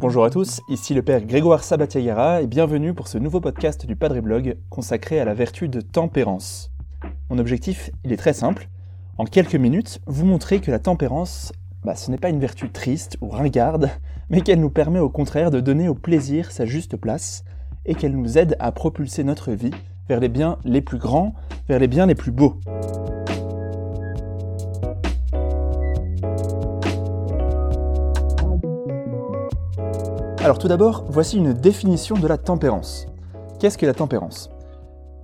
Bonjour à tous, ici le père Grégoire Sabatiagara et bienvenue pour ce nouveau podcast du Padre Blog consacré à la vertu de tempérance. Mon objectif, il est très simple. En quelques minutes, vous montrer que la tempérance, bah, ce n'est pas une vertu triste ou ringarde, mais qu'elle nous permet au contraire de donner au plaisir sa juste place et qu'elle nous aide à propulser notre vie vers les biens les plus grands, vers les biens les plus beaux. Alors tout d'abord, voici une définition de la tempérance. Qu'est-ce que la tempérance?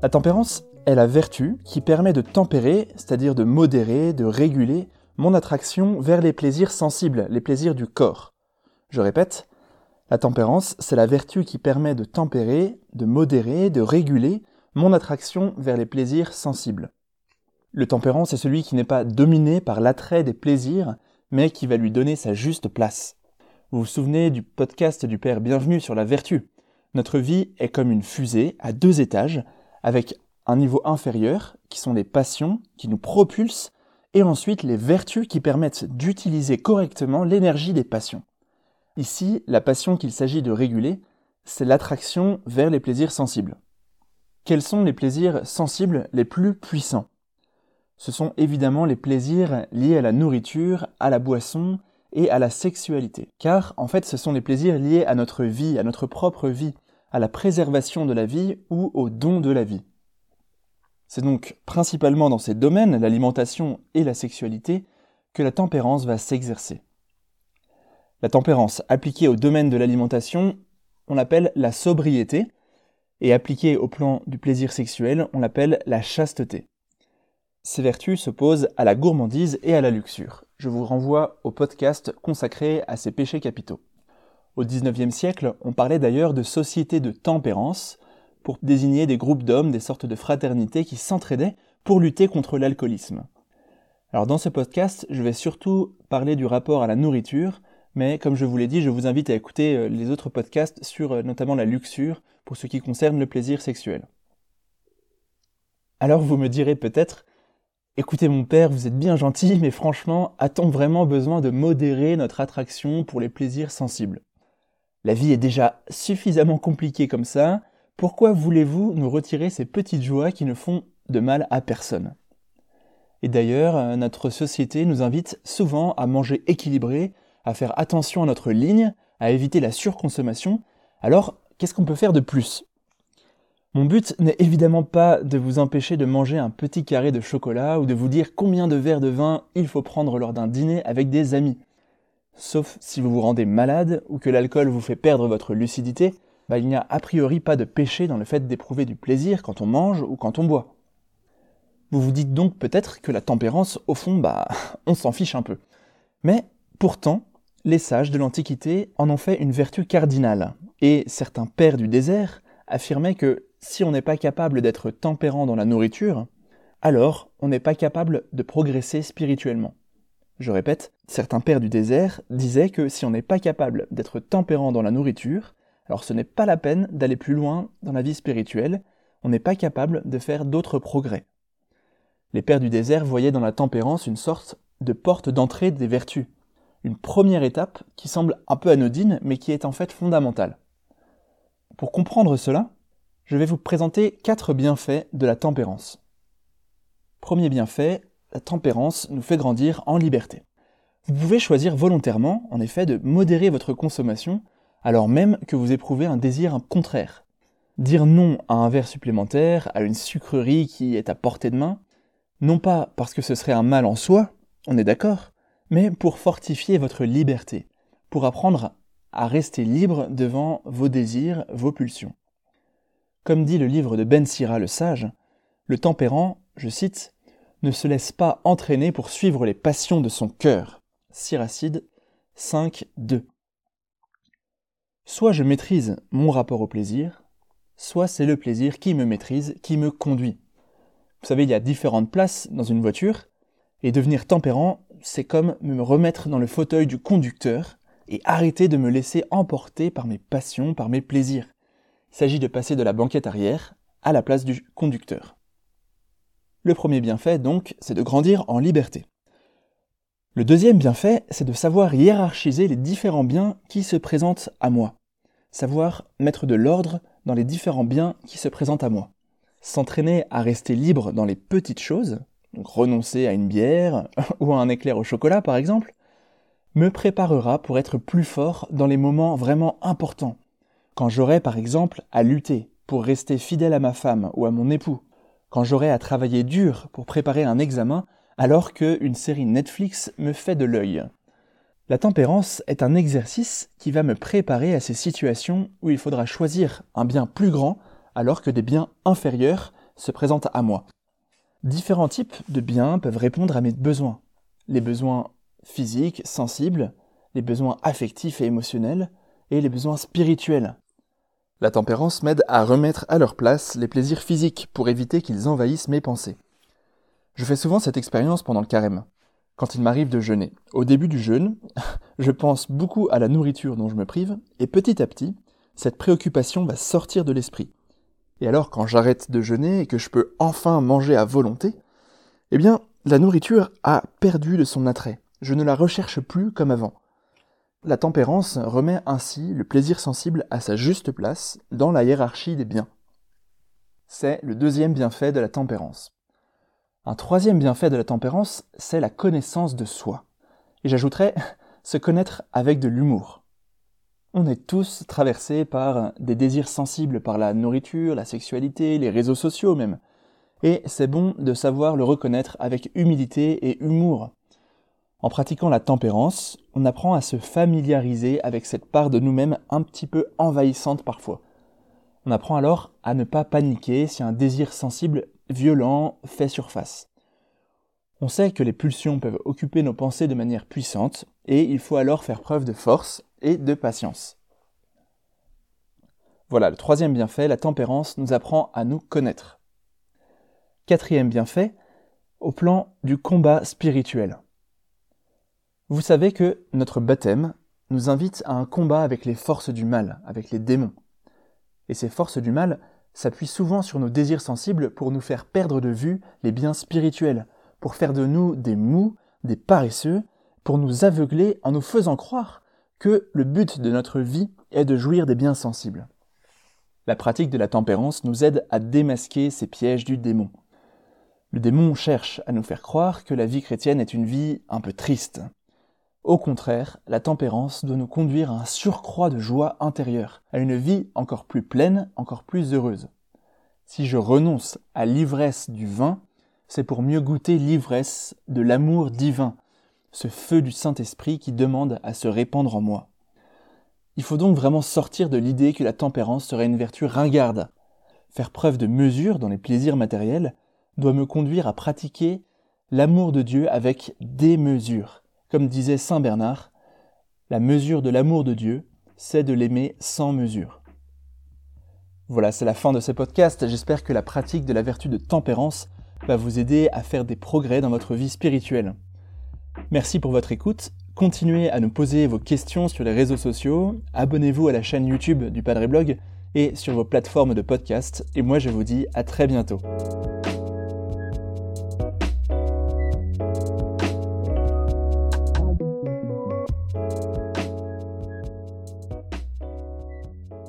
La tempérance est la vertu qui permet de tempérer, c'est-à-dire de modérer, de réguler mon attraction vers les plaisirs sensibles, les plaisirs du corps. Je répète, la tempérance, c'est la vertu qui permet de tempérer, de modérer, de réguler mon attraction vers les plaisirs sensibles. Le tempérant, c'est celui qui n'est pas dominé par l'attrait des plaisirs, mais qui va lui donner sa juste place. Vous vous souvenez du podcast du Père Bienvenu sur la vertu? Notre vie est comme une fusée à deux étages, avec un niveau inférieur, qui sont les passions, qui nous propulsent, et ensuite les vertus qui permettent d'utiliser correctement l'énergie des passions. Ici, la passion qu'il s'agit de réguler, c'est l'attraction vers les plaisirs sensibles. Quels sont les plaisirs sensibles les plus puissants? Ce sont évidemment les plaisirs liés à la nourriture, à la boisson et à la sexualité. Car en fait ce sont les plaisirs liés à notre vie, à notre propre vie, à la préservation de la vie ou au don de la vie. C'est donc principalement dans ces domaines, l'alimentation et la sexualité, que la tempérance va s'exercer. La tempérance appliquée au domaine de l'alimentation, on l'appelle la sobriété, et appliquée au plan du plaisir sexuel, on l'appelle la chasteté. Ces vertus s'opposent à la gourmandise et à la luxure. Je vous renvoie au podcast consacré à ces péchés capitaux. Au XIXe siècle, on parlait d'ailleurs de sociétés de tempérance pour désigner des groupes d'hommes, des sortes de fraternités qui s'entraidaient pour lutter contre l'alcoolisme. Alors dans ce podcast, je vais surtout parler du rapport à la nourriture, mais comme je vous l'ai dit, je vous invite à écouter euh, les autres podcasts sur euh, notamment la luxure pour ce qui concerne le plaisir sexuel. Alors vous me direz peut-être, écoutez mon père, vous êtes bien gentil, mais franchement, a-t-on vraiment besoin de modérer notre attraction pour les plaisirs sensibles? La vie est déjà suffisamment compliquée comme ça, pourquoi voulez-vous nous retirer ces petites joies qui ne font de mal à personne? Et d'ailleurs, euh, notre société nous invite souvent à manger équilibré, à faire attention à notre ligne, à éviter la surconsommation, alors qu'est-ce qu'on peut faire de plus? Mon but n'est évidemment pas de vous empêcher de manger un petit carré de chocolat ou de vous dire combien de verres de vin il faut prendre lors d'un dîner avec des amis. Sauf si vous vous rendez malade ou que l'alcool vous fait perdre votre lucidité, bah, il n'y a a priori pas de péché dans le fait d'éprouver du plaisir quand on mange ou quand on boit. Vous vous dites donc peut-être que la tempérance, au fond, bah, on s'en fiche un peu. Mais pourtant, les sages de l'Antiquité en ont fait une vertu cardinale, et certains pères du désert affirmaient que si on n'est pas capable d'être tempérant dans la nourriture, alors on n'est pas capable de progresser spirituellement. Je répète, certains pères du désert disaient que si on n'est pas capable d'être tempérant dans la nourriture, alors ce n'est pas la peine d'aller plus loin dans la vie spirituelle, on n'est pas capable de faire d'autres progrès. Les pères du désert voyaient dans la tempérance une sorte de porte d'entrée des vertus, une première étape qui semble un peu anodine, mais qui est en fait fondamentale. Pour comprendre cela, je vais vous présenter quatre bienfaits de la tempérance. Premier bienfait, la tempérance nous fait grandir en liberté. Vous pouvez choisir volontairement, en effet, de modérer votre consommation, alors même que vous éprouvez un désir contraire. Dire non à un verre supplémentaire, à une sucrerie qui est à portée de main, non pas parce que ce serait un mal en soi, on est d'accord, mais pour fortifier votre liberté, pour apprendre à rester libre devant vos désirs, vos pulsions. Comme dit le livre de Ben Sira le sage, le tempérant, je cite, ne se laisse pas entraîner pour suivre les passions de son cœur. Siracide 5, 2. Soit je maîtrise mon rapport au plaisir, soit c'est le plaisir qui me maîtrise, qui me conduit. Vous savez, il y a différentes places dans une voiture, et devenir tempérant, c'est comme me remettre dans le fauteuil du conducteur et arrêter de me laisser emporter par mes passions, par mes plaisirs. Il s'agit de passer de la banquette arrière à la place du conducteur. Le premier bienfait, donc, c'est de grandir en liberté. Le deuxième bienfait, c'est de savoir hiérarchiser les différents biens qui se présentent à moi. Savoir mettre de l'ordre dans les différents biens qui se présentent à moi. S'entraîner à rester libre dans les petites choses, donc renoncer à une bière ou à un éclair au chocolat par exemple, me préparera pour être plus fort dans les moments vraiment importants. Quand j'aurai par exemple à lutter pour rester fidèle à ma femme ou à mon époux, quand j'aurai à travailler dur pour préparer un examen alors qu'une série Netflix me fait de l'œil. La tempérance est un exercice qui va me préparer à ces situations où il faudra choisir un bien plus grand alors que des biens inférieurs se présentent à moi. Différents types de biens peuvent répondre à mes besoins. Les besoins physiques, sensibles, les besoins affectifs et émotionnels, et les besoins spirituels. La tempérance m'aide à remettre à leur place les plaisirs physiques pour éviter qu'ils envahissent mes pensées. Je fais souvent cette expérience pendant le carême, quand il m'arrive de jeûner. Au début du jeûne, je pense beaucoup à la nourriture dont je me prive, et petit à petit, cette préoccupation va sortir de l'esprit. Et alors, quand j'arrête de jeûner et que je peux enfin manger à volonté, eh bien, la nourriture a perdu de son attrait. Je ne la recherche plus comme avant. La tempérance remet ainsi le plaisir sensible à sa juste place dans la hiérarchie des biens. C'est le deuxième bienfait de la tempérance. Un troisième bienfait de la tempérance, c'est la connaissance de soi. Et j'ajouterais se connaître avec de l'humour. On est tous traversés par des désirs sensibles par la nourriture, la sexualité, les réseaux sociaux même. Et c'est bon de savoir le reconnaître avec humilité et humour. En pratiquant la tempérance, on apprend à se familiariser avec cette part de nous-mêmes un petit peu envahissante parfois. On apprend alors à ne pas paniquer si un désir sensible violent fait surface. On sait que les pulsions peuvent occuper nos pensées de manière puissante, et il faut alors faire preuve de force et de patience. Voilà, le troisième bienfait, la tempérance nous apprend à nous connaître. Quatrième bienfait, au plan du combat spirituel. Vous savez que notre baptême nous invite à un combat avec les forces du mal, avec les démons. Et ces forces du mal s'appuient souvent sur nos désirs sensibles pour nous faire perdre de vue les biens spirituels, pour faire de nous des mous, des paresseux, pour nous aveugler en nous faisant croire que le but de notre vie est de jouir des biens sensibles. La pratique de la tempérance nous aide à démasquer ces pièges du démon. Le démon cherche à nous faire croire que la vie chrétienne est une vie un peu triste, au contraire, la tempérance doit nous conduire à un surcroît de joie intérieure, à une vie encore plus pleine, encore plus heureuse. Si je renonce à l'ivresse du vin, c'est pour mieux goûter l'ivresse de l'amour divin, ce feu du Saint-Esprit qui demande à se répandre en moi. Il faut donc vraiment sortir de l'idée que la tempérance serait une vertu ringarde. Faire preuve de mesure dans les plaisirs matériels doit me conduire à pratiquer l'amour de Dieu avec démesure, comme disait Saint Bernard, la mesure de l'amour de Dieu, c'est de l'aimer sans mesure. Voilà, c'est la fin de ce podcast. J'espère que la pratique de la vertu de tempérance va vous aider à faire des progrès dans votre vie spirituelle. Merci pour votre écoute. Continuez à nous poser vos questions sur les réseaux sociaux. Abonnez-vous à la chaîne YouTube du Padre Blog et sur vos plateformes de podcast. Et moi, je vous dis à très bientôt.